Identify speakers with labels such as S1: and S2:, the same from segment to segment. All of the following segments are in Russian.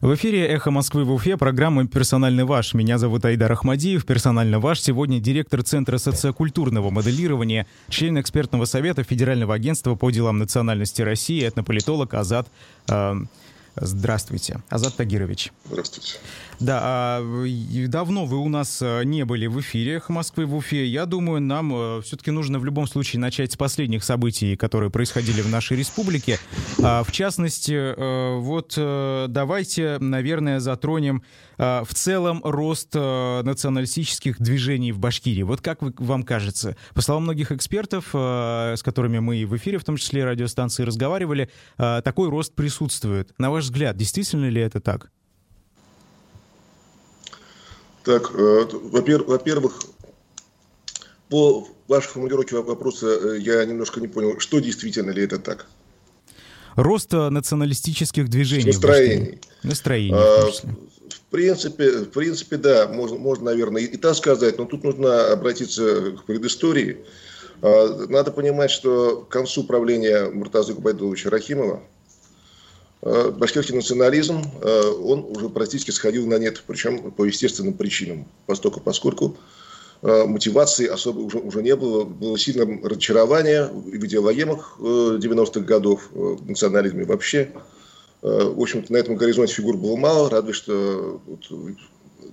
S1: В эфире «Эхо Москвы» в Уфе, программа «Персонально ваш». Меня зовут Айдар Ахмадиев. «Персонально ваш» сегодня директор Центра социокультурного моделирования, член экспертного совета Федерального агентства по делам национальности России, этнополитолог Азат э, Здравствуйте, Азат Тагирович.
S2: Здравствуйте.
S1: Да, а, давно вы у нас э, не были в эфире Москвы в Уфе. Я думаю, нам э, все-таки нужно в любом случае начать с последних событий, которые происходили в нашей республике. А, в частности, э, вот давайте, наверное, затронем в целом рост националистических движений в Башкирии. Вот как вам кажется? По словам многих экспертов, с которыми мы в эфире, в том числе радиостанции, разговаривали, такой рост присутствует. На ваш взгляд, действительно ли это так?
S2: Так, э, во-первых, по вашей формулировке вопроса э, я немножко не понял, что действительно ли это так?
S1: Рост националистических движений.
S2: Настроений.
S1: Настроений. А,
S2: в принципе, в принципе, да, можно, можно, наверное, и, и так сказать, но тут нужно обратиться к предыстории. А, надо понимать, что к концу правления Муртаза Губайдуловича Рахимова Э, башкирский национализм, э, он уже практически сходил на нет, причем по естественным причинам, поскольку, поскольку э, мотивации особо уже, уже не было, было сильное разочарование в идеологемах 90-х годов, в национализме вообще. В общем-то, на этом горизонте фигур было мало, разве что, вот,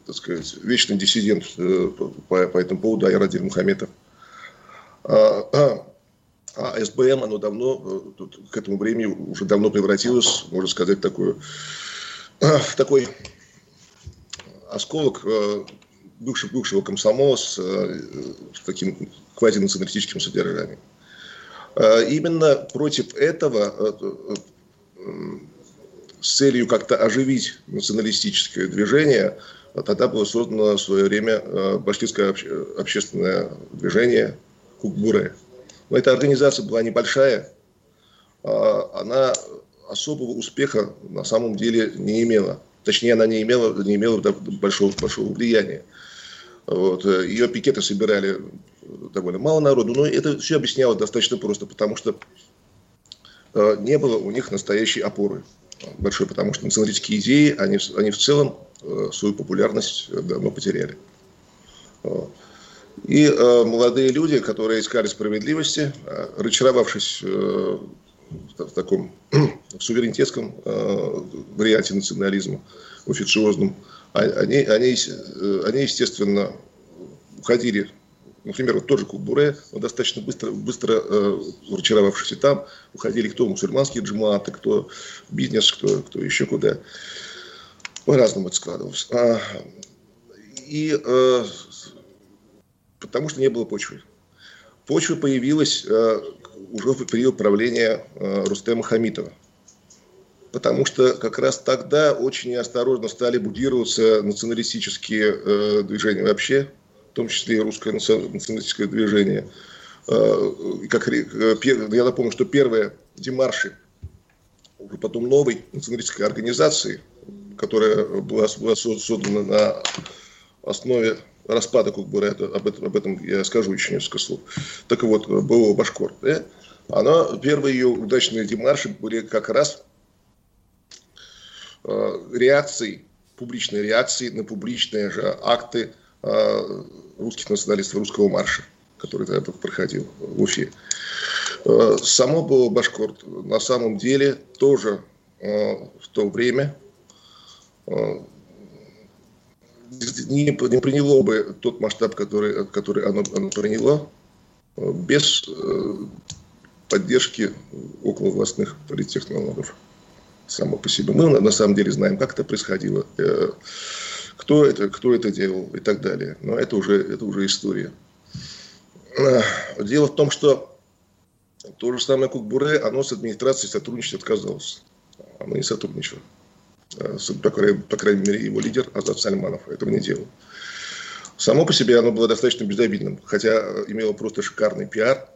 S2: так сказать, вечный диссидент по, по этому поводу Айрадиль Мухаметов. А, СБМ, оно давно, э, к этому времени уже давно превратилось, можно сказать, такую, э, такой осколок э, бывшего, бывшего комсомола с, с таким квазинационалистическим содержанием. Именно против этого с целью как-то оживить националистическое движение, тогда было создано в свое время башкирское общественное движение Кукбуре. Но эта организация была небольшая, а, она особого успеха на самом деле не имела. Точнее, она не имела, не имела большого, большого влияния. Вот. Ее пикеты собирали довольно мало народу, но это все объяснялось достаточно просто, потому что а, не было у них настоящей опоры большой, потому что националистические идеи, они, они в целом а, свою популярность давно потеряли. И э, молодые люди, которые искали справедливости, э, разочаровавшись э, в таком в суверенитетском э, варианте национализма, официозном, а, они, они, э, они, естественно, уходили например, вот тоже Кубуре, он достаточно быстро, быстро э, разочаровавшись и там, уходили кто мусульманские джиматы, кто бизнес, кто, кто еще куда. По-разному это складывалось. А, и э, потому что не было почвы. Почва появилась э, уже в период правления э, Рустема Хамитова. Потому что как раз тогда очень неосторожно стали будироваться националистические э, движения вообще, в том числе и русское националистическое движение. Э, как, э, я напомню, что первые демарши уже потом новой националистической организации, которая была, была создана на основе распада Кукбура, об этом, об этом я скажу еще несколько слов. Так вот, БО «Башкор», да, она, первые ее удачные демарши были как раз э, реакцией, публичной реакцией на публичные же акты э, русских националистов, русского марша, который тогда проходил в Уфе. Э, само БО «Башкорт» на самом деле тоже э, в то время э, не, не приняло бы тот масштаб, который, который оно, оно приняло, э, без э, поддержки околовластных политтехнологов само по себе. Мы на самом деле знаем, как это происходило, э, кто это, кто это делал и так далее. Но это уже, это уже история. Дело в том, что то же самое Кукбуре, оно с администрацией сотрудничать отказалось. Оно не сотрудничало. Э, по крайней, мере, его лидер Азат Сальманов этого не делал. Само по себе оно было достаточно безобидным, хотя имело просто шикарный пиар.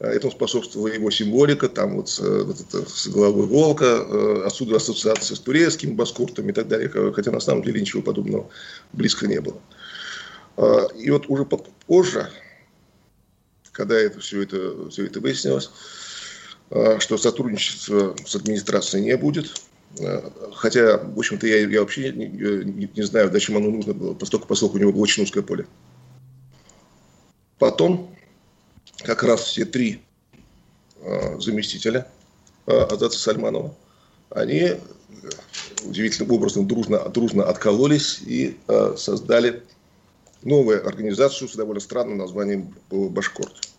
S2: Э, этому способствовала его символика, там вот, э, вот это, с головой волка, отсюда ассоциация с турецким баскуртом и так далее, хотя на самом деле ничего подобного близко не было. И вот уже позже, когда это, все, это, все это выяснилось, что сотрудничества с администрацией не будет, Хотя, в общем-то, я, я вообще не, не, не знаю, зачем оно нужно было, поскольку, поскольку у него было очень узкое поле. Потом как раз все три э, заместителя э, Азата Сальманова, они удивительным образом дружно, дружно откололись и э, создали новую организацию с довольно странным названием «Башкорт».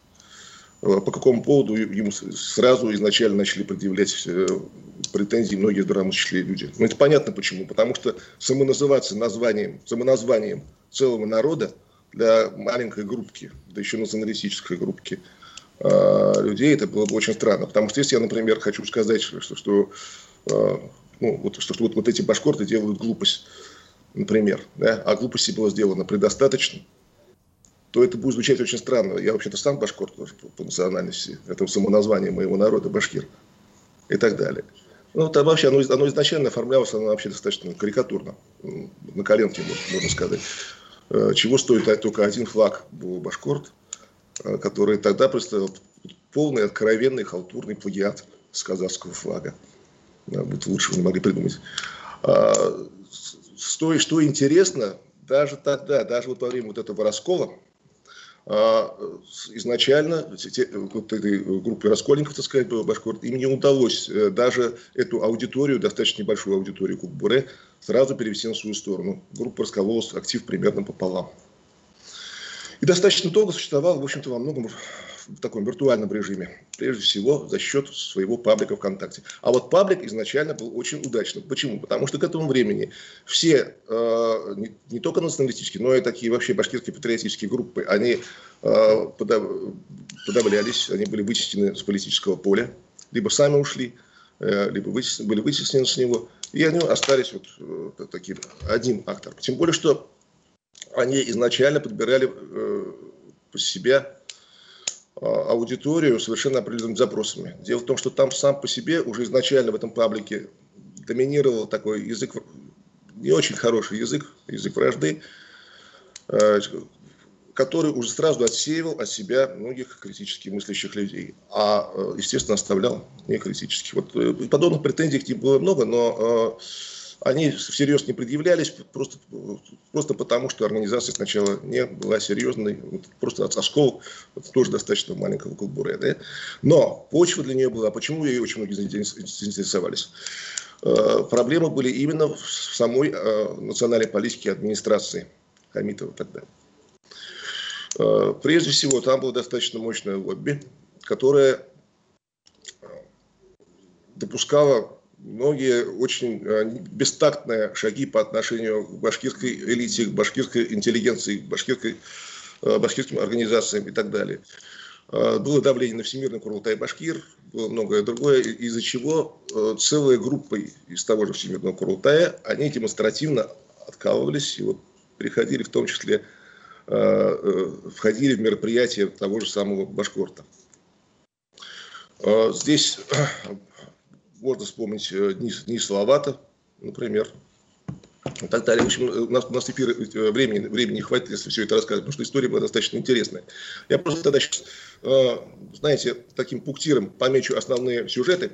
S2: Э, по какому поводу ему сразу изначально начали предъявлять э, претензии многие здравомыслящие люди. Ну, это понятно почему. Потому что самоназываться названием, самоназванием целого народа для маленькой группки, да еще националистической группки э, людей, это было бы очень странно. Потому что если я, например, хочу сказать, что, что ну, вот, что, что вот, вот эти башкорты делают глупость, например, да, а глупости было сделано предостаточно, то это будет звучать очень странно. Я вообще-то сам башкорт тоже по, по национальности, это самоназвание моего народа, башкир и так далее. Ну, там вообще оно, оно изначально оформлялось, оно вообще достаточно карикатурно, на коленке, можно сказать. Э, чего стоит только один флаг был башкорт, э, который тогда представлял полный, откровенный, халтурный плагиат с казахского флага. Вот лучше не могли придумать. А, что, что интересно, даже тогда, даже вот во время вот этого раскола, а, изначально вот этой группе раскольников, так сказать, Башкорт, им не удалось э, даже эту аудиторию, достаточно небольшую аудиторию Кукбуре, сразу перевести на свою сторону. Группа раскололась, актив примерно пополам. И достаточно долго существовал, в общем-то, во многом в таком виртуальном режиме. Прежде всего, за счет своего паблика ВКонтакте. А вот паблик изначально был очень удачным. Почему? Потому что к этому времени все, э, не, не только националистические, но и такие вообще башкирские патриотические группы, они э, подав, подавлялись, они были вычищены с политического поля, либо сами ушли, э, либо вычислен, были вычислены с него, и они остались вот э, таким один актор. Тем более, что они изначально подбирали э, по себя аудиторию совершенно определенными запросами. Дело в том, что там сам по себе уже изначально в этом паблике доминировал такой язык, не очень хороший язык, язык вражды, э, который уже сразу отсеивал от себя многих критически мыслящих людей, а, естественно, оставлял не критических. Вот э, подобных претензий к ним было много, но они всерьез не предъявлялись, просто, просто потому, что организация сначала не была серьезной, просто от осколок тоже достаточно маленького кулбуре. Да? Но почва для нее была, почему ее очень многие заинтересовались? Э, проблемы были именно в самой э, национальной политике администрации Хамитова тогда. Э, прежде всего, там было достаточно мощное лобби, которое допускало многие очень э, бестактные шаги по отношению к башкирской элите, к башкирской интеллигенции, к башкирской, э, башкирским организациям и так далее. Э, было давление на Всемирный Курултай Башкир, было многое другое, из-за чего целая группа из того же Всемирного Курултая, они демонстративно откалывались и вот приходили в том числе, входили в мероприятия того же самого Башкорта. Здесь можно вспомнить э, Дни, Дни Салавата, например, и так далее. В общем, у нас, у нас эфир, э, времени, времени не хватит, если все это рассказывать, потому что история была достаточно интересная. Я просто тогда сейчас, э, знаете, таким пунктиром помечу основные сюжеты,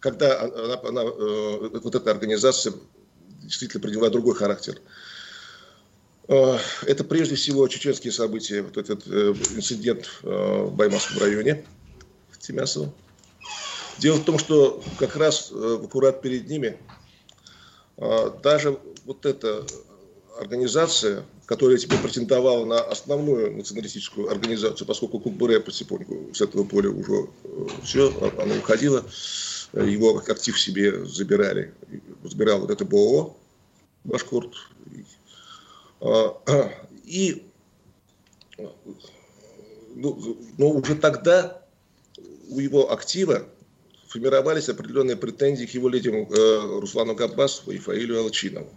S2: когда она, она, вот эта организация действительно приняла другой характер. Это прежде всего чеченские события, вот этот инцидент в Баймакском районе, в Тимясово. Дело в том, что как раз э, аккурат перед ними э, даже вот эта организация, которая теперь претендовала на основную националистическую организацию, поскольку Кукбуре потихоньку с этого поля уже э, все, а, она уходила, его актив себе забирали, забирал вот это БОО, Башкорт. И ну, но уже тогда у его актива формировались определенные претензии к его лидеру э, Руслану Габбасову и Фаилю Алчинову.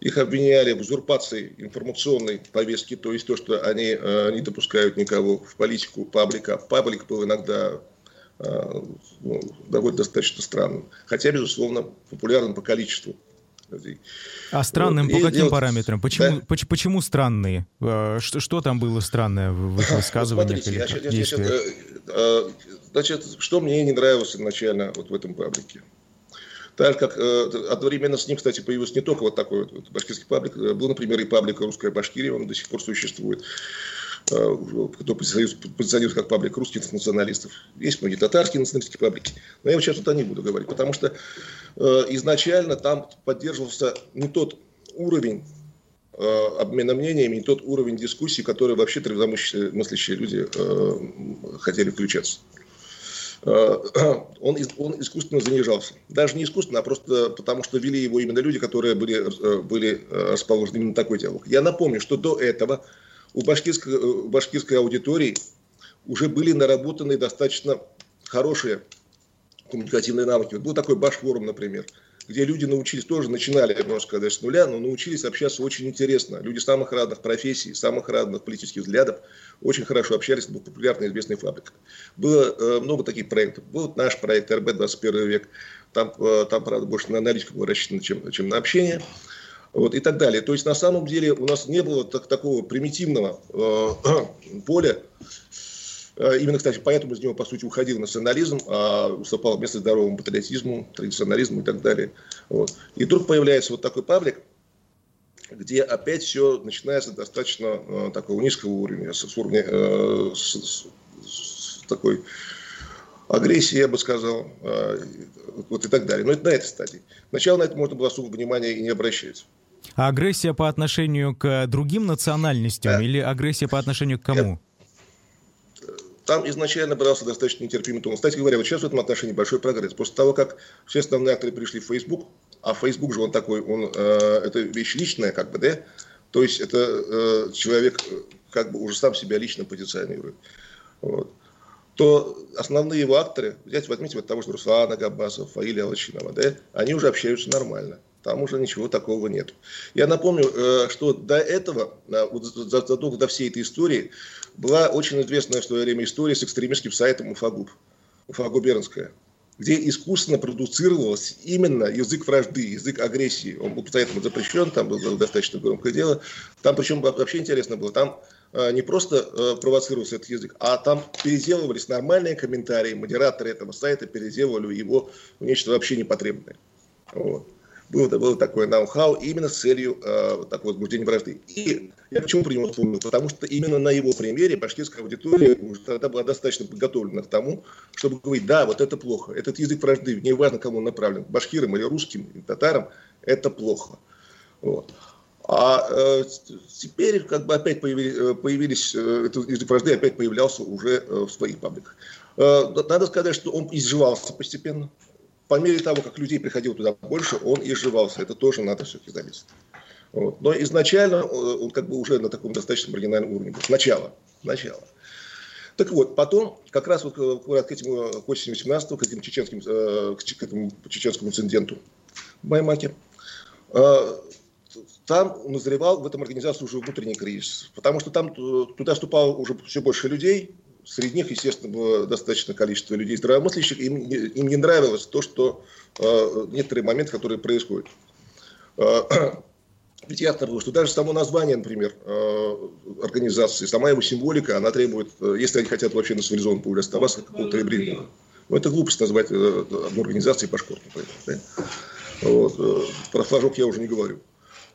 S2: Их обвиняли в узурпации информационной повестки, то есть то, что они э, не допускают никого в политику паблика. Паблик был иногда э, ну, довольно достаточно странным, хотя, безусловно, популярным по количеству.
S1: А странным вот. по каким делать... параметрам? Почему, да? почему, почему странные? Э, что, что там было странное в их высказываниях? Смотрите,
S2: я, я, я, я, Значит, что мне не нравилось изначально вот в этом паблике? Так как э, одновременно с ним, кстати, появился не только вот такой вот башкирский паблик, э, был, например, и паблик «Русская Башкирия», он до сих пор существует, э, кто позиционируется как паблик русских националистов. Есть многие татарские националистские паблики, но я вот сейчас туда не буду говорить, потому что изначально там поддерживался не тот уровень обмена мнениями, не тот уровень дискуссии, который вообще трезвомыслящие люди хотели включаться. Э, он, он искусственно занижался. Даже не искусственно, а просто потому, что вели его именно люди, которые были, э, были э, расположены именно такой диалог. Я напомню, что до этого у башкирской, башкирской аудитории уже были наработаны достаточно хорошие коммуникативные навыки. Вот был такой башфорум, например – где люди научились, тоже начинали, можно сказать, с нуля, но научились общаться очень интересно. Люди самых разных профессий, самых разных политических взглядов очень хорошо общались, был популярный известный фабрика. Было э, много таких проектов. Был наш проект РБ-21 век. Там, э, там, правда, больше на аналитику было рассчитано, чем, чем на общение. Вот, и так далее. То есть, на самом деле, у нас не было так, такого примитивного э, поля, именно, кстати, поэтому из него, по сути, уходил национализм, а уступал место здоровому патриотизму, традиционализму и так далее. Вот. И вдруг появляется вот такой паблик, где опять все начинается достаточно э, такого низкого уровня, с, уровня, э, с, с, с такой агрессии, я бы сказал, э, вот и так далее. Но это на этой стадии. Сначала на это можно было особо внимания и не обращать.
S1: А агрессия по отношению к другим национальностям да. или агрессия по отношению к кому? Нет
S2: там изначально брался достаточно нетерпимый тон. Кстати говоря, вот сейчас в этом отношении большой прогресс. После того, как все основные акторы пришли в Facebook, а Facebook же он такой, он, э, это вещь личная, как бы, да? То есть это э, человек как бы уже сам себя лично позиционирует. Вот. То основные его акторы, взять, возьмите вот того же Руслана Габасова, Фаиля Алачинова, да, они уже общаются нормально. Там уже ничего такого нет. Я напомню, э, что до этого, э, задолго до всей этой истории, была очень известная в свое время история с экстремистским сайтом Уфагуб, Уфагубернская, где искусственно продуцировался именно язык вражды, язык агрессии. Он был поэтому запрещен, там было достаточно громкое дело. Там причем вообще интересно было, там э, не просто провоцировался этот язык, а там переделывались нормальные комментарии, модераторы этого сайта переделывали его в нечто вообще непотребное. Вот было, было такое ноу-хау именно с целью э, такого возбуждения вражды. И я почему него вспомнил? Потому что именно на его примере башкирская аудитория уже тогда была достаточно подготовлена к тому, чтобы говорить, да, вот это плохо, этот язык вражды, неважно кому он направлен, башкирам или русским, или татарам, это плохо. Вот. А э, теперь как бы опять появились, э, появились э, этот язык вражды опять появлялся уже э, в своих пабликах. Э, надо сказать, что он изживался постепенно по мере того, как людей приходило туда больше, он изживался. Это тоже надо все-таки заметить. Вот. Но изначально э, он как бы уже на таком достаточно маргинальном уровне был. Сначала. Сначала. Так вот, потом, как раз вот э, к этому, к осени 18 к этим чеченским, э, к этому чеченскому инциденту в Баймаке, там назревал в этом организации уже внутренний кризис. Потому что там туда вступало уже все больше людей, Среди них, естественно, было достаточное количество людей здравомыслящих. Им, им не нравилось то, что э, некоторые моменты, которые происходят. Э, ведь ясно было, что даже само название, например, э, организации, сама его символика, она требует, э, если они хотят вообще на цивилизованном поле оставаться, какого-то гибридного. Ну, это глупость назвать одну организацию пашкорт, например. Да? Вот. Про флажок я уже не говорю.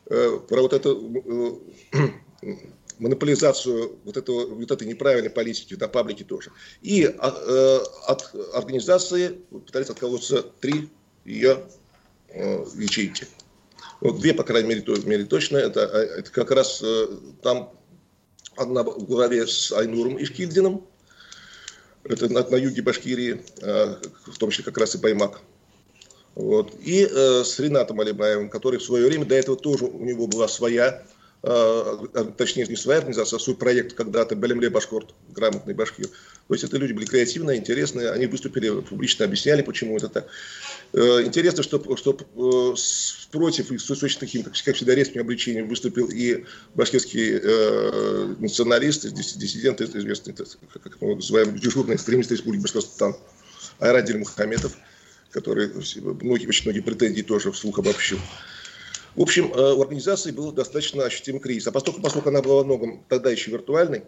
S2: Про вот это монополизацию вот, этого, вот этой неправильной политики на паблике тоже. И э, от организации пытались отколоться три ее э, ячейки. Вот две, по крайней мере, то, мере точно. Это, э, это как раз э, там одна в главе с Айнуром Ишкильдином. Это на, на юге Башкирии, э, в том числе как раз и Баймак. Вот. И э, с Ренатом Алибаевым, который в свое время, до этого тоже у него была своя точнее, не своя организация, а свой проект когда-то Белемле Башкорт, грамотный башкир. То есть это люди были креативные, интересные, они выступили, публично объясняли, почему это так. Э, интересно, что, что против и таким, как, всегда, резким обличением выступил и башкирский э, националист, диссидент, известный, как мы называем, дежурный экстремист Республики Башкортостан, Айрадиль Мухаметов, который многие, очень многие претензии тоже вслух обобщил. В общем, э, у организации был достаточно ощутимый кризис. А поскольку, поскольку она была во многом тогда еще виртуальной,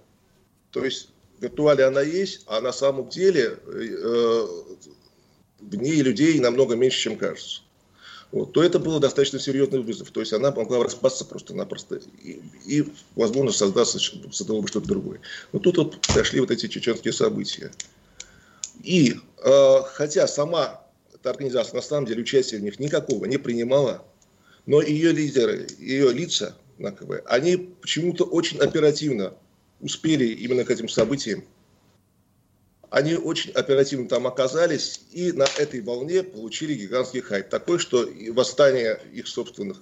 S2: то есть в виртуале она есть, а на самом деле э, в ней людей намного меньше, чем кажется. вот, то это был достаточно серьезный вызов. То есть она могла распасться просто-напросто и, и, возможно, создаться, создало бы что-то другое. Но тут вот прошли вот эти чеченские события. И э, хотя сама эта организация на самом деле участия в них никакого не принимала, но ее лидеры, ее лица, они почему-то очень оперативно успели именно к этим событиям они очень оперативно там оказались и на этой волне получили гигантский хайп. Такой, что восстание их собственных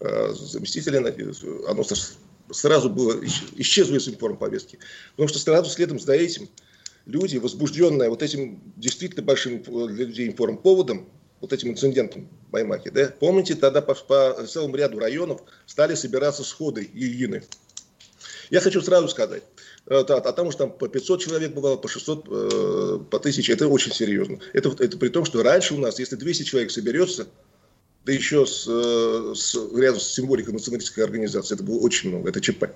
S2: э, заместителей, оно сразу было, исчезло из информповестки. Потому что сразу следом за этим люди, возбужденные вот этим действительно большим для людей информповодом, вот этим инцидентом в Баймаке, да, помните, тогда по, по целому ряду районов стали собираться сходы Ильины. Я хочу сразу сказать, а, а там уж там по 500 человек бывало, по 600, э, по 1000, это очень серьезно. Это, это при том, что раньше у нас, если 200 человек соберется, да еще с, э, с, рядом с символикой националистической организации, это было очень много, это ЧП.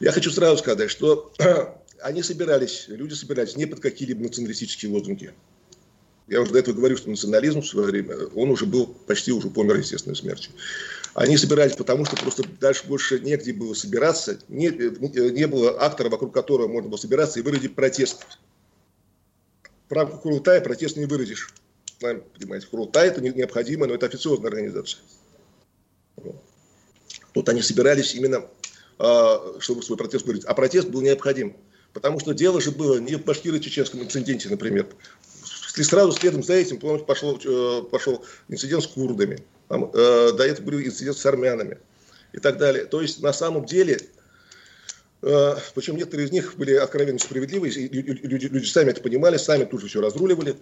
S2: Я хочу сразу сказать, что они собирались, люди собирались не под какие-либо националистические лозунги. Я уже до этого говорил, что национализм в свое время, он уже был, почти уже помер естественной смертью. Они собирались потому, что просто дальше больше негде было собираться, не, не было актора, вокруг которого можно было собираться и выразить протест. Рамках Курултая протест не выразишь. Понимаете, Курултай это необходимо, но это официозная организация. Тут они собирались именно, а, чтобы свой протест выразить. А протест был необходим. Потому что дело же было не в башкиро-чеченском инциденте, например. И сразу следом за этим, помните, пошел, э, пошел инцидент с курдами. Там, э, до этого был инцидент с армянами и так далее. То есть, на самом деле, э, причем некоторые из них были откровенно справедливы, и люди, люди сами это понимали, сами тут же все разруливали.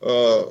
S1: Э,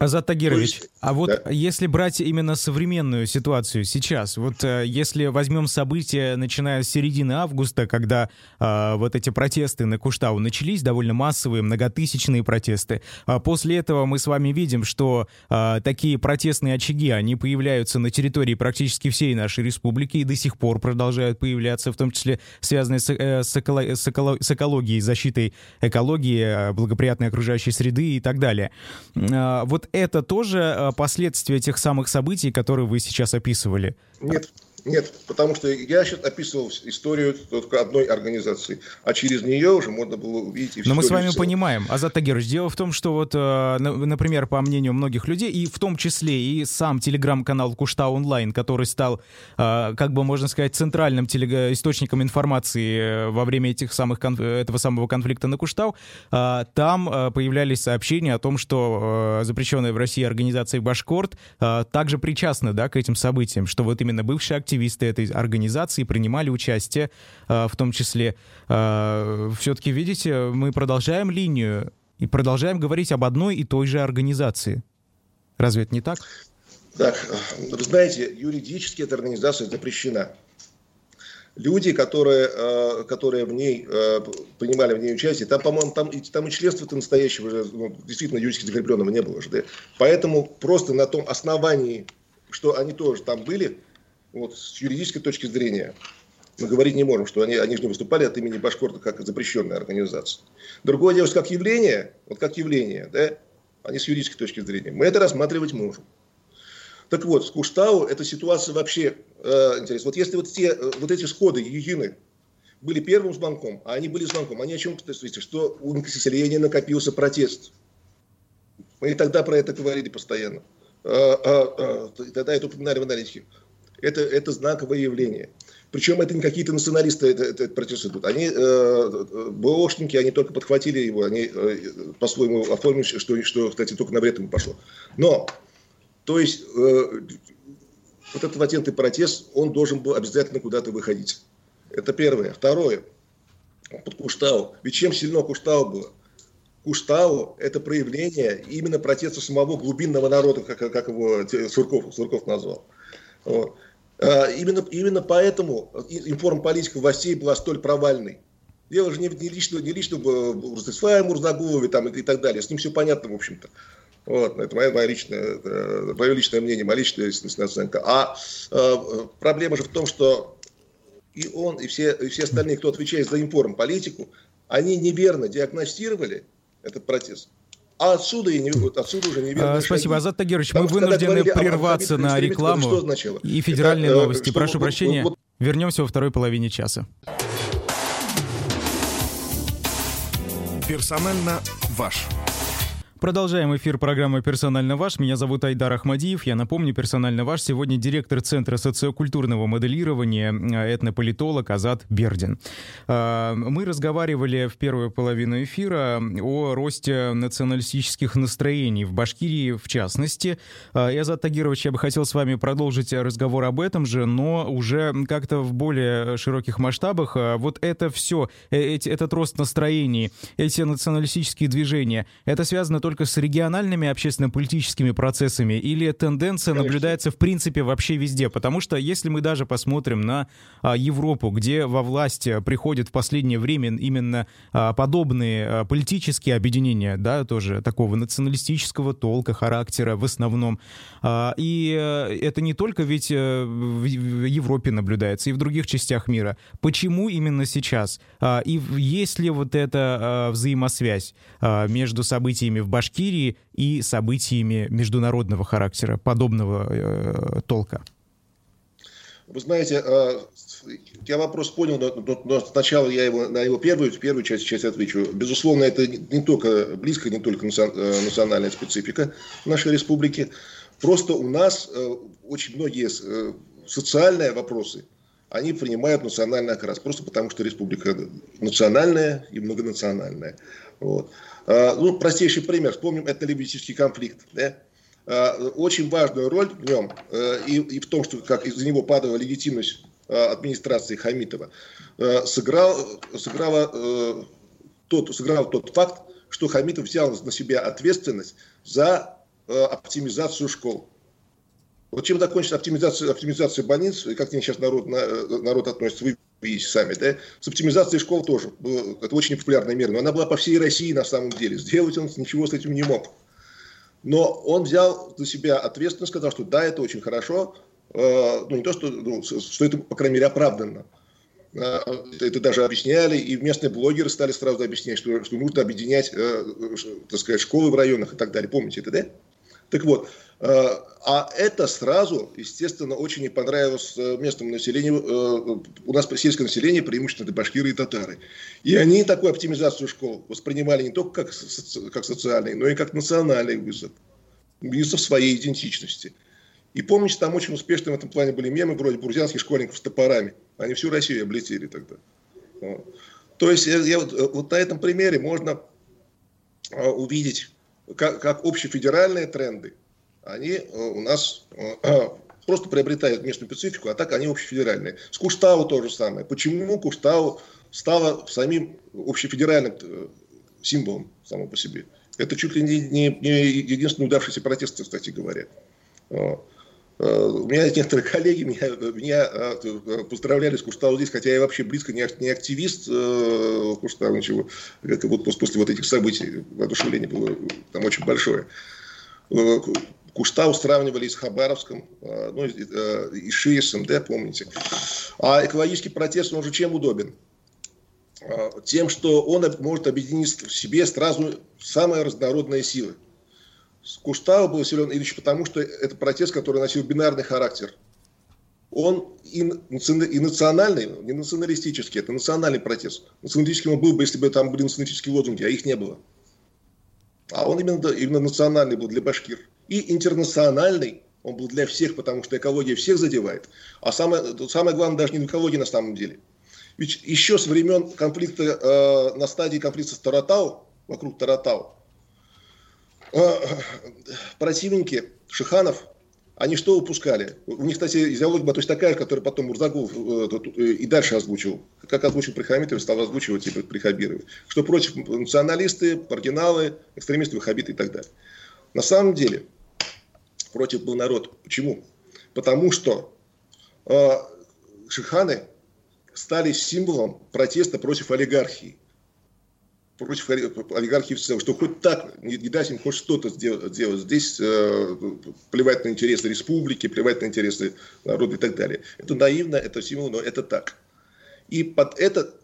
S1: Азат Тагирович, есть, а вот да. если брать именно современную ситуацию сейчас, вот э, если возьмем события, начиная с середины августа, когда э, вот эти протесты на Куштау начались, довольно массовые, многотысячные протесты, а после этого мы с вами видим, что э, такие протестные очаги, они появляются на территории практически всей нашей республики и до сих пор продолжают появляться, в том числе связанные с, э, с, эколо, с, эколо, с экологией, защитой экологии, э, благоприятной окружающей среды и так далее. Э, вот это тоже э, последствия тех самых событий, которые вы сейчас описывали?
S2: Нет, нет, потому что я сейчас описывал историю только одной организации, а через нее уже можно было увидеть...
S1: Но мы с вами понимаем, Азат Тагирович, дело в том, что вот, э, например, по мнению многих людей, и в том числе и сам телеграм-канал Кушта Онлайн, который стал, э, как бы можно сказать, центральным источником информации э, во время этих самых, этого самого конфликта на Куштау, там появлялись сообщения о том, что запрещенная в России организация Башкорт также причастна да, к этим событиям, что вот именно бывшие активисты активисты этой организации принимали участие, э, в том числе. Э, Все-таки, видите, мы продолжаем линию и продолжаем говорить об одной и той же организации. Разве это не так?
S2: Так, вы знаете, юридически эта организация запрещена. Люди, которые, э, которые в ней принимали в ней участие, там, по-моему, там, там и членства-то настоящего, ну, действительно юридически закрепленного не было же. Да? Поэтому просто на том основании, что они тоже там были, вот, с юридической точки зрения мы говорить не можем, что они, они же не выступали от имени Башкорта как запрещенная организация. Другое дело, как явление, вот как явление, да, не с юридической точки зрения, мы это рассматривать можем. Так вот, с Куштау эта ситуация вообще э, интересна. Вот если вот, те, э, вот эти сходы Егины были первым звонком, а они были звонком, они о чем говорите, что у населения накопился протест. Мы и тогда про это говорили постоянно. А, а, а, тогда это упоминали в аналитике это, это знаковое явление. Причем это не какие-то националисты это, это, это протест идут. Они, э, БОшники, они только подхватили его, они э, по-своему оформили, что, что, кстати, только на вред ему пошло. Но, то есть, э, вот этот латентный протест, он должен был обязательно куда-то выходить. Это первое. Второе. Под Куштау. Ведь чем сильно Куштау было? Куштау – это проявление именно протеста самого глубинного народа, как, как его Сурков, Сурков назвал. Вот. А, именно, именно поэтому информполитика властей была столь провальной. Дело же не, не лично, не лично в Ростиславе Мурзагулове там, и, и так далее. С ним все понятно, в общем-то. Вот, это мое, мое, личное, мое личное мнение, моя личная оценка. А э, проблема же в том, что и он, и все, и все остальные, кто отвечает за информполитику, они неверно диагностировали этот протест. А отсюда, и не, отсюда уже неверные
S1: а, Спасибо, Азат Тагирович, мы вынуждены прерваться на рекламу и федеральные это, новости. Прошу вот, прощения, вот, вот, вернемся во второй половине часа.
S3: Персонально ваш.
S1: Продолжаем эфир программы «Персонально ваш». Меня зовут Айдар Ахмадиев. Я напомню, «Персонально ваш» сегодня директор Центра социокультурного моделирования, э, этнополитолог Азат Бердин. Э, мы разговаривали в первую половину эфира о росте националистических настроений в Башкирии в частности. Э, и, Азат Тагирович, я бы хотел с вами продолжить разговор об этом же, но уже как-то в более широких масштабах. Вот это все, эти, этот рост настроений, эти националистические движения, это связано только только с региональными общественно-политическими процессами или тенденция Конечно. наблюдается в принципе вообще везде? Потому что если мы даже посмотрим на а, Европу, где во власть приходят в последнее время именно а, подобные а, политические объединения, да, тоже такого националистического толка, характера в основном, а, и а, это не только ведь а, в, в Европе наблюдается, и в других частях мира. Почему именно сейчас? А, и есть ли вот эта а, взаимосвязь а, между событиями в Башкирии Башкирии и событиями международного характера, подобного э, толка?
S2: Вы знаете, э, я вопрос понял, но, сначала я его, на его первую, первую часть, часть отвечу. Безусловно, это не только близко, не только э, национальная специфика нашей республики. Просто у нас э, очень многие социальные вопросы, они принимают национальный окрас. Просто потому, что республика национальная и многонациональная. Вот. А, ну, простейший пример. Вспомним этнолингвистический конфликт. Да? А, очень важную роль в нем э, и, и в том, что как из-за него падала легитимность администрации Хамитова, э, сыграл, сыграла, э, тот, сыграл тот факт, что Хамитов взял на себя ответственность за оптимизацию школ. Вот чем закончится оптимизация, оптимизация больниц, и как к ней сейчас народ, народ относится, вы видите сами, да, с оптимизацией школ тоже. Это очень популярная мера, но она была по всей России на самом деле. Сделать он ничего с этим не мог. Но он взял на себя ответственность, сказал, что да, это очень хорошо, э, ну не то, что, ну, что это, по крайней мере, оправданно. Э, это даже объясняли, и местные блогеры стали сразу объяснять, что, что нужно объединять, э, так сказать, школы в районах и так далее. Помните это, да? Так вот, а это сразу, естественно, очень не понравилось э, местному населению. Э, у нас сельское население преимущественно это башкиры и татары. И они такую оптимизацию школ воспринимали не только как, как социальный, но и как национальный вызов. Вызов своей идентичности. И помните, там очень успешны в этом плане были мемы вроде бурзянских школьников с топорами. Они всю Россию облетели тогда. То есть я, вот, вот на этом примере можно увидеть, как, как общефедеральные тренды они э, у нас э, просто приобретают местную специфику, а так они общефедеральные. С Куштау то же самое. Почему Куштау стало самим общефедеральным э, символом само по себе? Это чуть ли не, не, не единственный удавшийся протест, кстати говоря. У меня некоторые коллеги меня, меня поздравляли с Куштау здесь, хотя я вообще близко не, активист в Куштау, ничего. Как вот после вот этих событий воодушевление было там очень большое. Куштау сравнивали с Хабаровском, а, ну, э, и Шиесом, да, помните. А экологический протест, он же чем удобен? А, тем, что он может объединить в себе сразу самые разнородные силы. Куштау был силен еще потому, что это протест, который носил бинарный характер. Он и, и национальный, не националистический, это национальный протест. Националистическим он был бы, если бы там были националистические лозунги, а их не было. А он именно, именно национальный был для башкир и интернациональный. Он был для всех, потому что экология всех задевает. А самое, самое главное даже не экология на самом деле. Ведь еще с времен конфликта, э, на стадии конфликта с Таратау, вокруг Таратау, э, противники Шиханов, они что упускали? У них, кстати, идеология была точно такая, которую потом Мурзагулов э, э, и дальше озвучил. Как озвучил при Хамитове, стал озвучивать типа при Хабирове. Что против националисты, маргиналы, экстремисты, ваххабиты и так далее. На самом деле, против был народ. Почему? Потому что э, шиханы стали символом протеста против олигархии. Против олигархии в целом. Что хоть так, не, не дать им хоть что-то сделать, сделать. Здесь э, плевать на интересы республики, плевать на интересы народа и так далее. Это наивно, это символ, но это так. И под это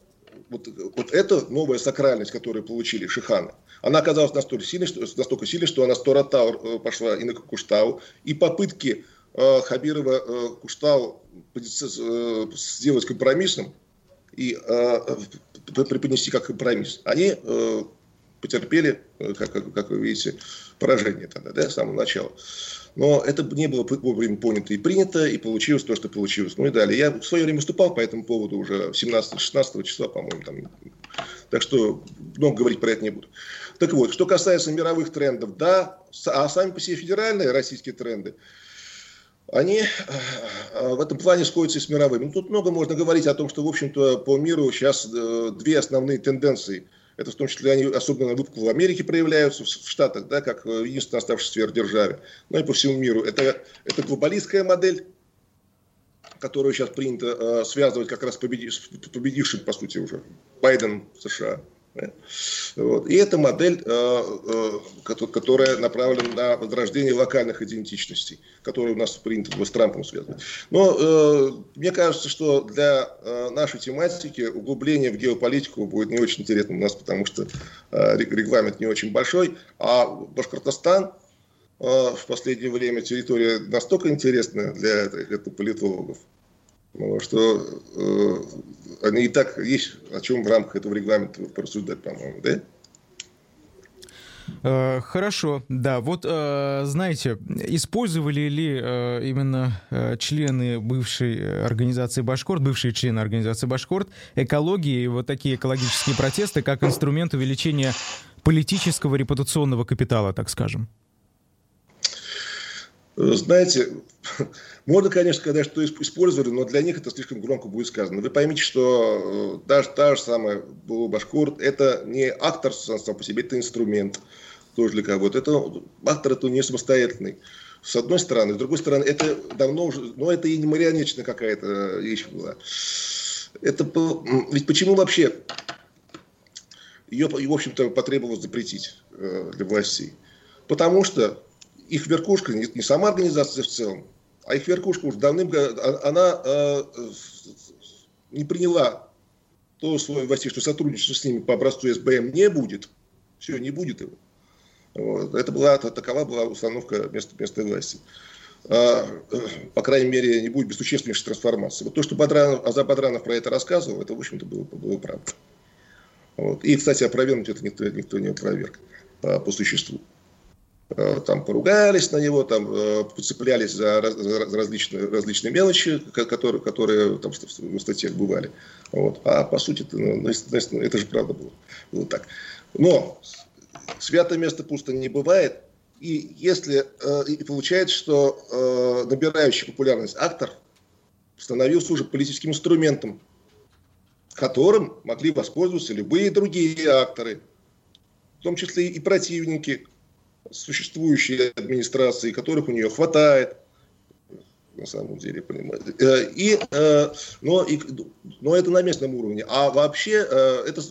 S2: вот, вот эта новая сакральность, которую получили шиханы, она оказалась настолько сильной, что, настолько сильной, что она с Торатау э, пошла и на Куштау, и попытки э, Хабирова э, Куштау э, сделать компромиссом и э, преподнести как компромисс, они э, потерпели, э, как, как вы видите, поражение тогда, да, с самого начала. Но это не было вовремя понято и принято, и получилось то, что получилось. Ну и далее. Я в свое время выступал по этому поводу уже 17-16 числа, по-моему. Там. Так что много говорить про это не буду. Так вот, что касается мировых трендов, да, а сами по себе федеральные российские тренды, они э, в этом плане сходятся с мировыми. Ну, тут много можно говорить о том, что, в общем-то, по миру сейчас э, две основные тенденции – это в том числе они особенно выпукло в Америке проявляются, в Штатах, да, как э, единственная оставшаяся сверхдержаве, но и по всему миру. Это, это глобалистская модель, которую сейчас принято э, связывать как раз победи, с победившим, по сути, уже Байден США. Вот. И это модель, э, э, которая направлена на возрождение локальных идентичностей, которые у нас принято с Трампом связывать. Но э, мне кажется, что для нашей тематики углубление в геополитику будет не очень интересно у нас, потому что регламент не очень большой, а Башкортостан в последнее время территория настолько интересная для, для политологов, что и так есть о чем в рамках этого регламента порассуждать, по-моему, да?
S1: Э, хорошо, да. Вот, э, знаете, использовали ли э, именно члены бывшей организации Башкорт, бывшие члены организации Башкорт, экологии и вот такие экологические протесты как инструмент увеличения политического репутационного капитала, так скажем?
S2: Знаете, можно, конечно, сказать, что использовали, но для них это слишком громко будет сказано. Вы поймите, что э, даже та же самая Башкорт, это не актор сам по себе, это инструмент тоже для кого-то. Это, актор это не самостоятельный. С одной стороны. С другой стороны, это давно уже, но это и не марионеточная какая-то вещь была. Это, ведь почему вообще ее, в общем-то, потребовалось запретить э, для властей? Потому что их верхушка, не, сама организация в целом, а их верхушка уже давным а, она э, не приняла то условие власти, что сотрудничество с ними по образцу СБМ не будет. Все, не будет его. Вот. Это была, такова была установка места, места власти. А, по крайней мере, не будет без существеннейшей трансформации. Вот то, что Бадранов, Азар Бадранов про это рассказывал, это, в общем-то, было, было правда. Вот. И, кстати, опровергнуть это никто, никто не опроверг а, по существу. Э, там поругались на него, там э, поцеплялись за, за различные, различные мелочи, которые, которые там в статьях бывали. Вот. А по сути, это, ну, ну это же правда было. было так. Но святое место пусто не бывает. И если э, и получается, что набирающий популярность актор становился уже политическим инструментом, которым могли воспользоваться любые другие акторы, в том числе и противники существующей администрации, которых у нее хватает, на самом деле, понимаете. Э, и, э, но, и, но это на местном уровне. А вообще, э, это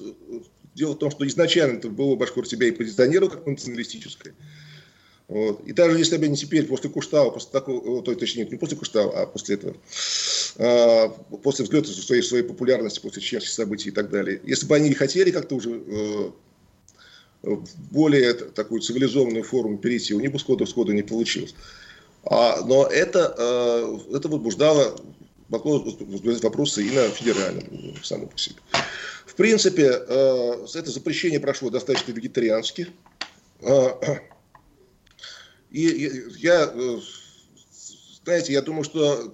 S2: дело в том, что изначально это было Башкор себя и позиционировал как националистическое. Вот. И даже если бы они теперь, после Куштау, после такого, то, точнее, не после Куштау, а после этого, после взлета своей, своей популярности, после чеченских событий и так далее, если бы они хотели как-то уже в более такую цивилизованную форму перейти, у них бы сходу не получилось. А, но это, э, это возбуждало вопросы и на федеральном само по себе. В принципе, э, это запрещение прошло достаточно вегетариански. Э, и я, знаете, я думаю, что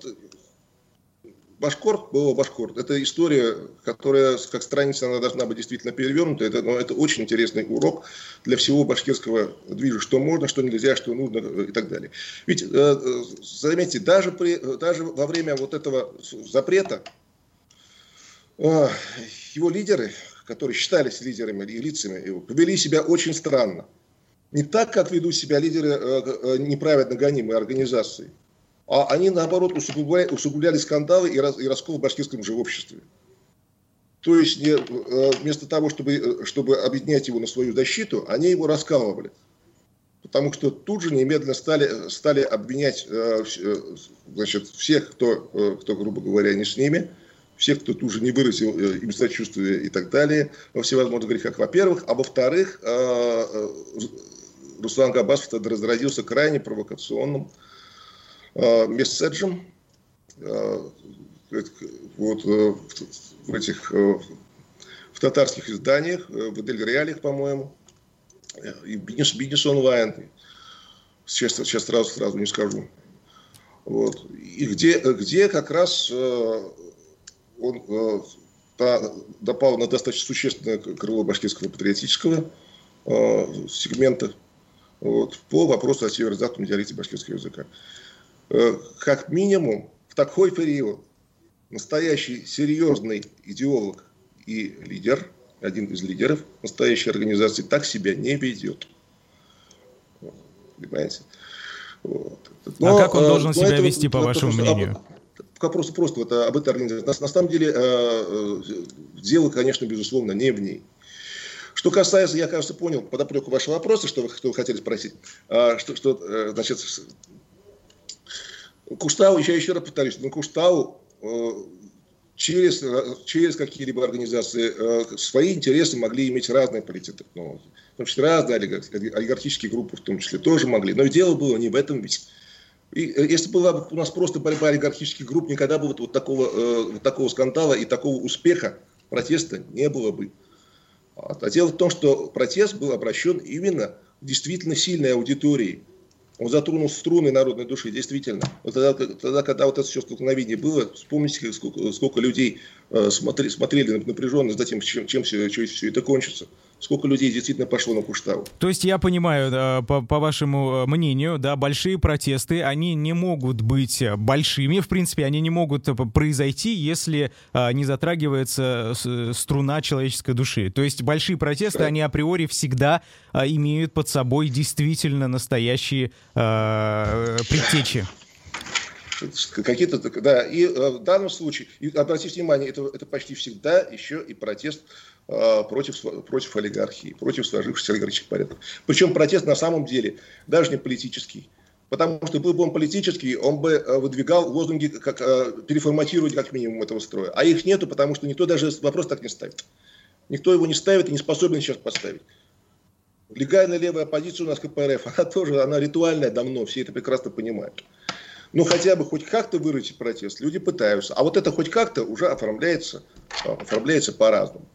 S2: Башкорт, было Башкорт. Это история, которая, как страница, она должна быть действительно перевернута. Это, но это очень интересный урок для всего башкирского движа. Что можно, что нельзя, что нужно и так далее. Ведь, э, заметьте, даже, при, даже во время вот этого запрета э, его лидеры, которые считались лидерами и лицами, повели себя очень странно. Не так, как ведут себя лидеры э, неправедно гонимой организации а они, наоборот, усугубляли, усугубляли скандалы и, и раскол в башкирском же обществе. То есть э, вместо того, чтобы, э, чтобы объединять его на свою защиту, они его раскалывали. Потому что тут же немедленно стали, стали обвинять э, значит, всех, кто, кто, грубо говоря, не с ними, всех, кто тут же не выразил им сочувствие и так далее во всевозможных грехах, во-первых. А во-вторых, Руслан Габасов разразился крайне провокационным месседжем вот, в этих в татарских изданиях, в Эдельреалиях, по-моему, и Бизнес онлайн. Сейчас, сейчас сразу, сразу не скажу. Вот. И где, где как раз он э, допал на достаточно существенное крыло башкирского патриотического э, сегмента вот, по вопросу о северо-западном диалекте башкирского языка. Э, как минимум, в такой период настоящий серьезный идеолог и лидер, один из лидеров настоящей организации, так себя не ведет. Понимаете?
S1: Вот. Но, а как он должен себя это, вести, по вашему мнению?
S2: к вопросу просто вот об этой организации. На, на самом деле, э, э, дело, конечно, безусловно, не в ней. Что касается, я, кажется, понял подоплеку вашего вопроса, что вы, что вы хотели спросить. А, что, что, э, значит, Куштау, еще, еще раз повторюсь, на Куштау через, через какие-либо организации свои интересы могли иметь разные политики. Ну, в том числе разные олигархические группы в том числе тоже могли. Но дело было не в этом ведь. И э, если была бы у нас просто борьба олигархических групп, никогда бы вот, вот, такого, э, вот такого скандала и такого успеха протеста не было бы. А дело в том, что протест был обращен именно к действительно сильной аудитории. Он затронул струны народной души, действительно. Вот тогда, тогда, когда вот это все столкновение было, вспомните, сколько, сколько людей э, смотрели, смотрели напряженно за тем, чем, чем все, чем все это кончится сколько людей действительно пошло на Куштау.
S1: То есть я понимаю, по, по вашему э, мнению, да, большие протесты, они не могут быть большими, в принципе, они не могут э, произойти, если не затрагивается струна человеческой души. То есть большие протесты, да. они априори всегда имеют под собой действительно настоящие а, предтечи
S2: какие-то, да, и в данном случае, и обратите внимание, это, это почти всегда еще и протест Э, против, против олигархии, против сложившихся олигархических порядков. Причем протест на самом деле даже не политический. Потому что был бы он политический, он бы э, выдвигал лозунги, как э, переформатировать как минимум этого строя. А их нету, потому что никто даже вопрос так не ставит. Никто его не ставит и не способен сейчас поставить. Легальная левая оппозиция у нас КПРФ, она тоже, она ритуальная давно, все это прекрасно понимают. Но хотя бы хоть как-то выразить протест, люди пытаются. А вот это хоть как-то уже оформляется, оформляется по-разному.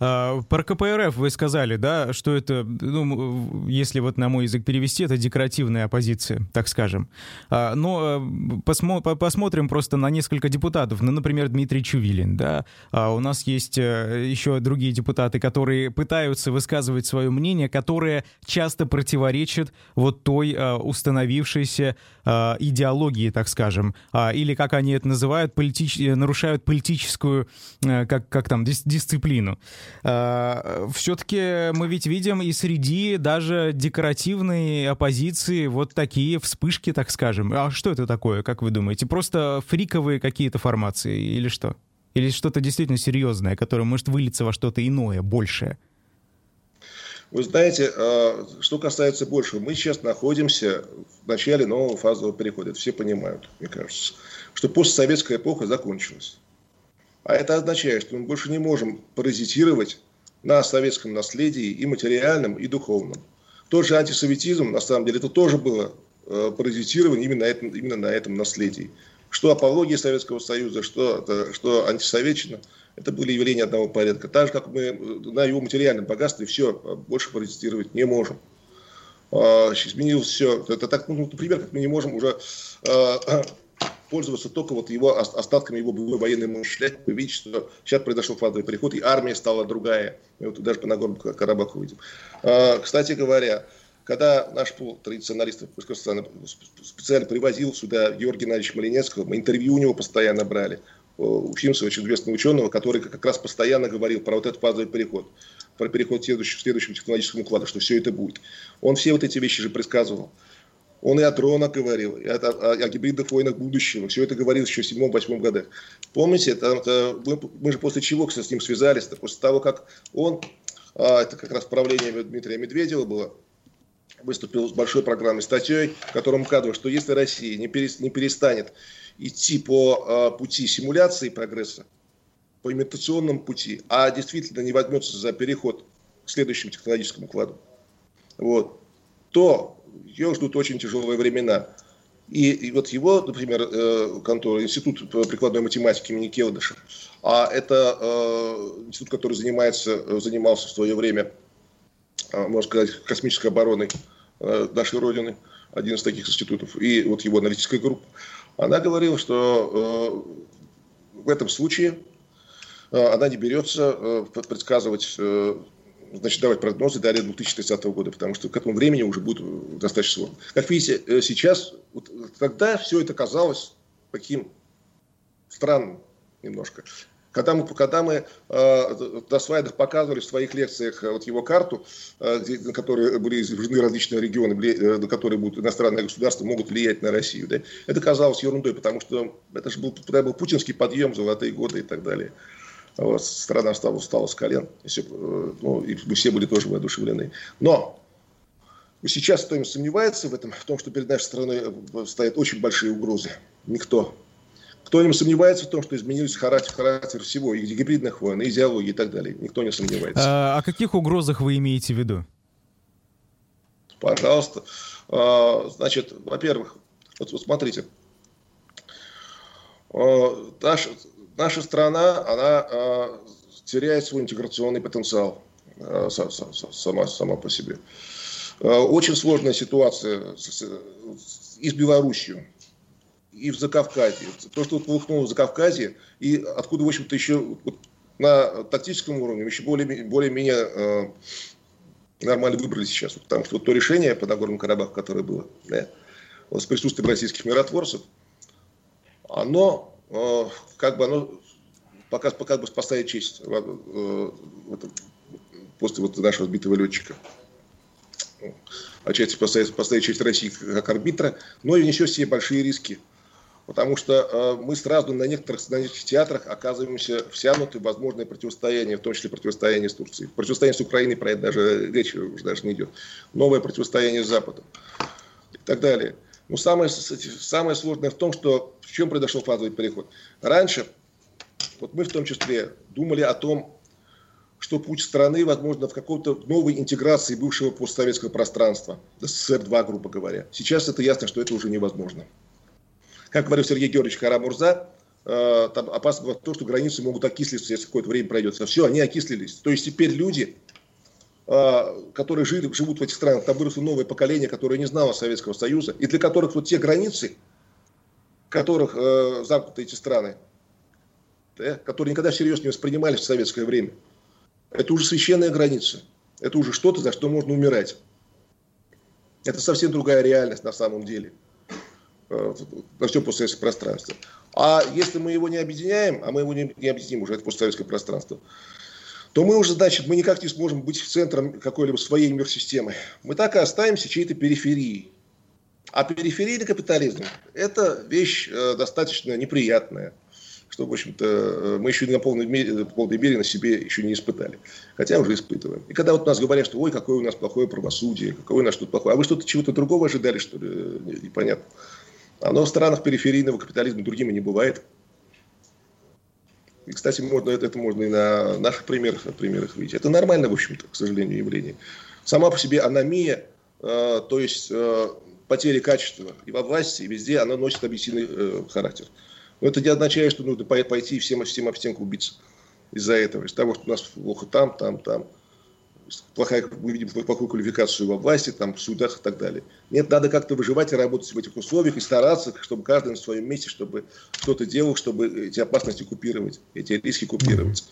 S1: А, про КПРФ вы сказали, да, что это, ну, если вот на мой язык перевести, это декоративная оппозиция, так скажем. А, но э, посмо посмотрим просто на несколько депутатов. Ну, например, Дмитрий Чувилин, да. А у нас есть э, еще другие депутаты, которые пытаются высказывать свое мнение, которое часто противоречит вот той э, установившейся идеологии, так скажем. Или, как они это называют, политич... нарушают политическую, как, как там, дис дисциплину. Э, все-таки мы ведь видим и среди даже декоративной оппозиции вот такие вспышки, так скажем. А что это такое, как вы думаете? Просто фриковые какие-то формации или что? Или что-то действительно серьезное, которое может вылиться во что-то иное, большее?
S2: Вы знаете, э, что касается большего, мы сейчас находимся в начале нового фазового перехода. Это все понимают, мне кажется, что постсоветская эпоха закончилась. А это означает, что мы больше не можем паразитировать на советском наследии и материальном, и духовном. Тот же антисоветизм, на самом деле, это тоже было э, паразитирование именно этом, именно на этом наследии. Что апология Советского Союза, что, что антисоветчина, это были явления одного порядка. Так же, как мы э, на его материальном богатстве все, больше паразитировать не можем. Э, изменилось все. Это так, ну, например, как мы не можем уже э, пользоваться только вот его остатками его боевой военной. Вы видите, что сейчас произошел фазовый переход, и армия стала другая. Мы вот даже по Нагорному Карабаху видим. А, кстати говоря, когда наш пол традиционалистов специально привозил сюда Георгия Геннадьевича Малинецкого, мы интервью у него постоянно брали, учимся очень известного ученого, который как раз постоянно говорил про вот этот фазовый переход, про переход к следующему, следующему технологическому укладу, что все это будет. Он все вот эти вещи же предсказывал. Он и о дронах говорил, и о, о, о гибридных войнах будущего. Все это говорил еще в седьмом-восьмом годах. Помните, это, это, мы, мы же после чего, кстати, с ним связались? -то? После того, как он, а, это как раз правление Дмитрия Медведева было, выступил с большой программой статьей, в котором указывал, что если Россия не, перестанет идти по пути симуляции прогресса, по имитационному пути, а действительно не возьмется за переход к следующему технологическому кладу, вот, то ее ждут очень тяжелые времена. И, и вот его, например, э, контора, Институт прикладной математики имени Келдыша, а это э, институт, который занимается, занимался в свое время, э, можно сказать, космической обороной э, нашей Родины, один из таких институтов, и вот его аналитическая группа, она говорила, что э, в этом случае э, она не берется э, предсказывать э, значит, давать прогнозы далее 2030 года, потому что к этому времени уже будет достаточно сложно. Как видите, э, сейчас, вот, тогда все это казалось таким странным немножко. Когда мы, когда мы э, на слайдах показывали в своих лекциях э, вот его карту, э, на которой были изображены различные регионы, э, на которые будут иностранные государства, могут влиять на Россию, да, это казалось ерундой, потому что это же был, тогда был путинский подъем, золотые годы и так далее. Страна стала, встала с колен, и, все, э, ну, и мы все были тоже воодушевлены. Но сейчас кто-нибудь сомневается в этом, в том, что перед нашей страной э, стоят очень большие угрозы? Никто. Кто-нибудь сомневается в том, что изменился характер, характер всего, и гибридных войн, и идеологии и так далее? Никто не сомневается.
S1: А, о каких угрозах вы имеете в виду?
S2: Пожалуйста. А, значит, во-первых, вот, вот смотрите. А, наша, наша страна, она э, теряет свой интеграционный потенциал э, сама, сама по себе. Э, очень сложная ситуация с, и с Белоруссией, и в Закавказье. То, что полыхнуло в Закавказье, и откуда, в общем-то, еще вот, на тактическом уровне еще более, более-менее э, нормально выбрали сейчас. Потому что вот то решение по Нагорному Карабаху, которое было, да, с присутствием российских миротворцев, оно как бы оно пока, пока бы спасает честь э, после вот нашего сбитого летчика. Отчасти спасает, спасает честь России как арбитра, но и несет себе большие риски. Потому что э, мы сразу на некоторых, на некоторых театрах оказываемся втянуты в возможное противостояние, в том числе противостояние с Турцией. Противостояние с Украиной, про это даже речи уже даже не идет. Новое противостояние с Западом и так далее. Но самое, самое сложное в том, что в чем произошел фазовый переход. Раньше, вот мы в том числе думали о том, что путь страны, возможно, в какой-то новой интеграции бывшего постсоветского пространства, СССР-2, грубо говоря. Сейчас это ясно, что это уже невозможно. Как говорил Сергей Георгиевич Карамурза, э, там опасно то, что границы могут окислиться, если какое-то время пройдет. Все, они окислились. То есть теперь люди которые жили, живут в этих странах, там выросло новое поколение, которое не знало Советского Союза, и для которых вот те границы, которых э, замкнуты эти страны, да, которые никогда всерьез не воспринимались в советское время, это уже священная граница. Это уже что-то, за что можно умирать. Это совсем другая реальность на самом деле э, на всем постсоветском пространстве. А если мы его не объединяем, а мы его не, не объединим уже, это постсоветское пространство, то мы уже, значит, мы никак не сможем быть центром какой-либо своей мир-системы. Мы так и останемся чьей-то периферией. А периферийный капитализм – это вещь э, достаточно неприятная, что, в общем-то, э, мы еще на полной мере, полной мере на себе еще не испытали. Хотя уже испытываем. И когда вот нас говорят, что ой, какое у нас плохое правосудие, какое у нас что-то плохое. А вы что-то чего-то другого ожидали, что ли? Непонятно. Оно в странах периферийного капитализма другими не бывает. И, кстати, можно, это, это можно и на наших примерах, на примерах видеть. Это нормально, в общем-то, к сожалению, явление. Сама по себе аномия, э, то есть э, потери качества и во власти, и везде, она носит объективный э, характер. Но это не означает, что нужно пойти всем, всем об стенку убиться из-за этого, из-за того, что у нас плохо там, там, там плохая, мы видим плохую квалификацию во власти, там, в судах и так далее. Нет, надо как-то выживать и работать в этих условиях и стараться, чтобы каждый на своем месте, чтобы кто-то делал, чтобы эти опасности купировать, эти риски купировать.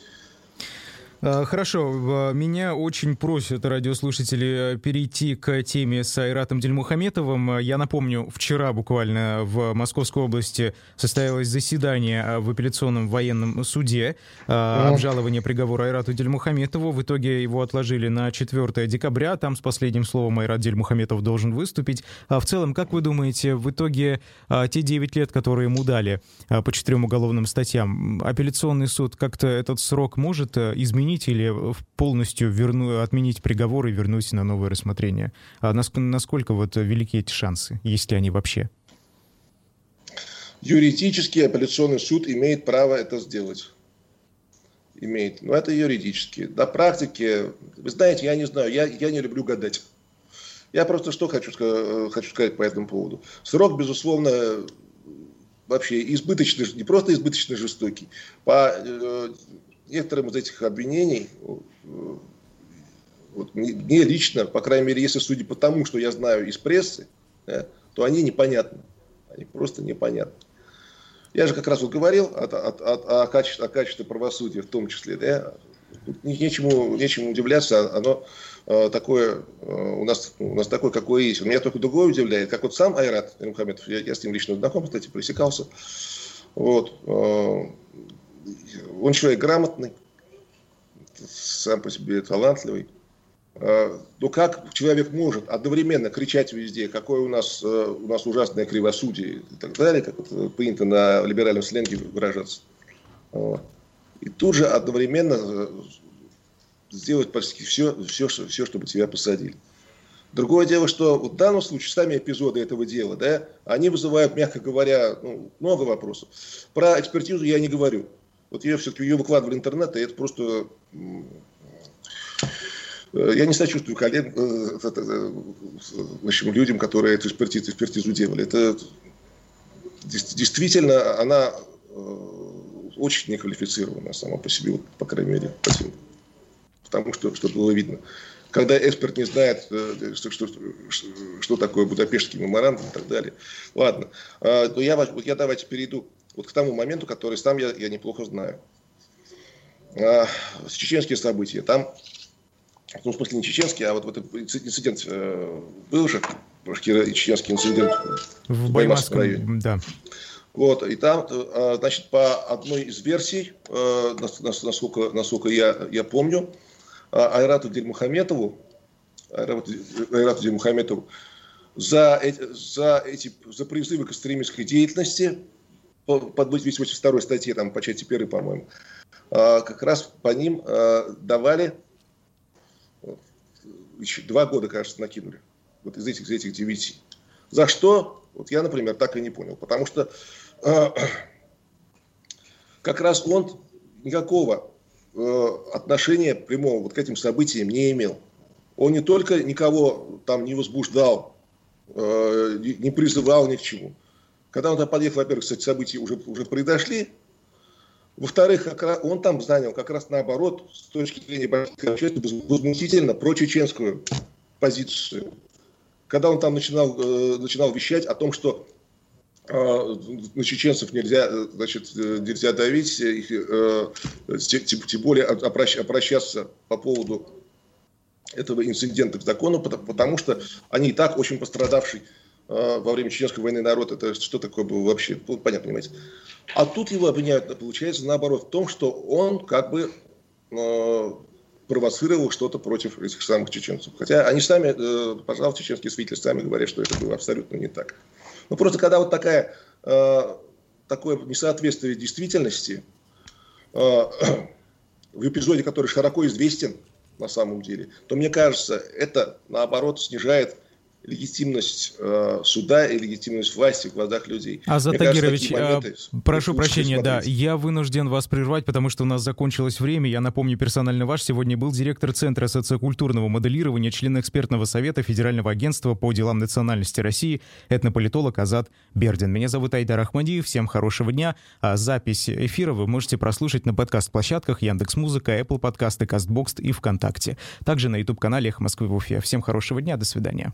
S1: А, хорошо, меня очень просят радиослушатели э, перейти к теме с Айратом Дельмухаметовым. Я напомню, вчера буквально в Московской области состоялось заседание э, в апелляционном военном суде. Обжалование приговора Айрату Дельмухаметову. В итоге его отложили на 4 декабря. Там с последним словом Айрат Дельмухаметов должен выступить. А в целом, как вы думаете, в итоге те 9 лет, которые ему дали по четырем уголовным статьям, апелляционный суд как-то этот срок может изменить? Изменить или полностью верну, отменить приговор и вернуть на новое рассмотрение? А насколько, вот велики эти шансы, есть ли они вообще?
S2: Юридически апелляционный суд имеет право это сделать. Имеет. Но это юридически. На практике, вы знаете, я не знаю, я, я не люблю гадать. Я просто что хочу, хочу сказать по этому поводу. Срок, безусловно, вообще избыточно, не просто избыточно жестокий. По э, некоторым из этих обвинений, э, вот, мне лично, по крайней мере, если судя по тому, что я знаю из прессы, да, то они непонятны. Они просто непонятны. Я же как раз вот говорил о, о, о, о, качестве, о качестве правосудия в том числе. Да? Нечему, нечему удивляться, оно э, такое, э, у, нас, у нас такое, какое есть. Меня только другое удивляет, как вот сам Айрат Мухаммедов, я, я с ним лично знаком, кстати, пресекался. Вот, э, он человек грамотный, сам по себе талантливый. Э, но как человек может одновременно кричать везде, какое у нас, э, у нас ужасное кривосудие и так далее, как это принято на либеральном сленге выражаться. И тут же одновременно э, сделать почти все, все, все, чтобы тебя посадили. Другое дело, что в данном случае сами эпизоды этого дела, да, они вызывают, мягко говоря, ну, много вопросов. Про экспертизу я не говорю. Вот я все-таки ее выкладывал в интернет, и это просто Э, я не сочувствую коллег, э, э, в общем, людям, которые эту экспертизу, экспертизу делали. Это действительно она очень неквалифицирована сама по себе, по крайней мере, потому что, что было видно. Когда эксперт не знает, что, что, что такое Будапештский меморандум и так далее. Ладно, то я, вот я давайте перейду вот к тому моменту, который сам я, я неплохо знаю. Чеченские события. Там ну, в смысле не чеченский, а вот, вот инцидент э, был же, чеченский инцидент
S1: в, Баймакском районе. Да.
S2: Вот, и там, э, значит, по одной из версий, э, насколько, насколько я, я помню, Айрату Дельмухаметову, Айрату, Айрату Дельмухаметову за, эти, за, эти, за призывы к экстремистской деятельности, по, по 282 статье, там, по части 1, по-моему, как раз по ним давали еще два года, кажется, накинули. Вот из этих, из этих девяти. За что? Вот я, например, так и не понял. Потому что э, как раз он никакого э, отношения прямого вот к этим событиям не имел. Он не только никого там не возбуждал, э, не призывал ни к чему. Когда он там подъехал, во-первых, кстати, события уже, уже произошли, во-вторых, он там занял как раз наоборот, с точки зрения общественности, возмутительно прочеченскую позицию. Когда он там начинал, э, начинал вещать о том, что э, на чеченцев нельзя, значит, нельзя давить, их, э, тем, тем более обращаться по поводу этого инцидента к закону, потому что они и так очень пострадавший во время чеченской войны народ. Это что такое было вообще? Ну, понятно, понимаете. А тут его обвиняют, получается, наоборот, в том, что он как бы э, провоцировал что-то против этих самых чеченцев. Хотя они сами, э, пожалуйста, чеченские свидетели сами говорят, что это было абсолютно не так. Ну просто когда вот такая, э, такое несоответствие действительности э, в эпизоде, который широко известен на самом деле, то мне кажется, это наоборот снижает легитимность э, суда и легитимность власти в глазах людей.
S1: Азат Тагирович, а, прошу прощения, да, я вынужден вас прервать, потому что у нас закончилось время. Я напомню, персонально ваш сегодня был директор Центра социокультурного моделирования, член экспертного совета Федерального агентства по делам национальности России, этнополитолог Азат Бердин. Меня зовут Айдар Ахмадиев, всем хорошего дня. А запись эфира вы можете прослушать на подкаст-площадках Яндекс.Музыка, Apple подкасты, Кастбокс и ВКонтакте. Также на YouTube-канале «Эхо Москвы в Уфе». Всем хорошего дня, до свидания.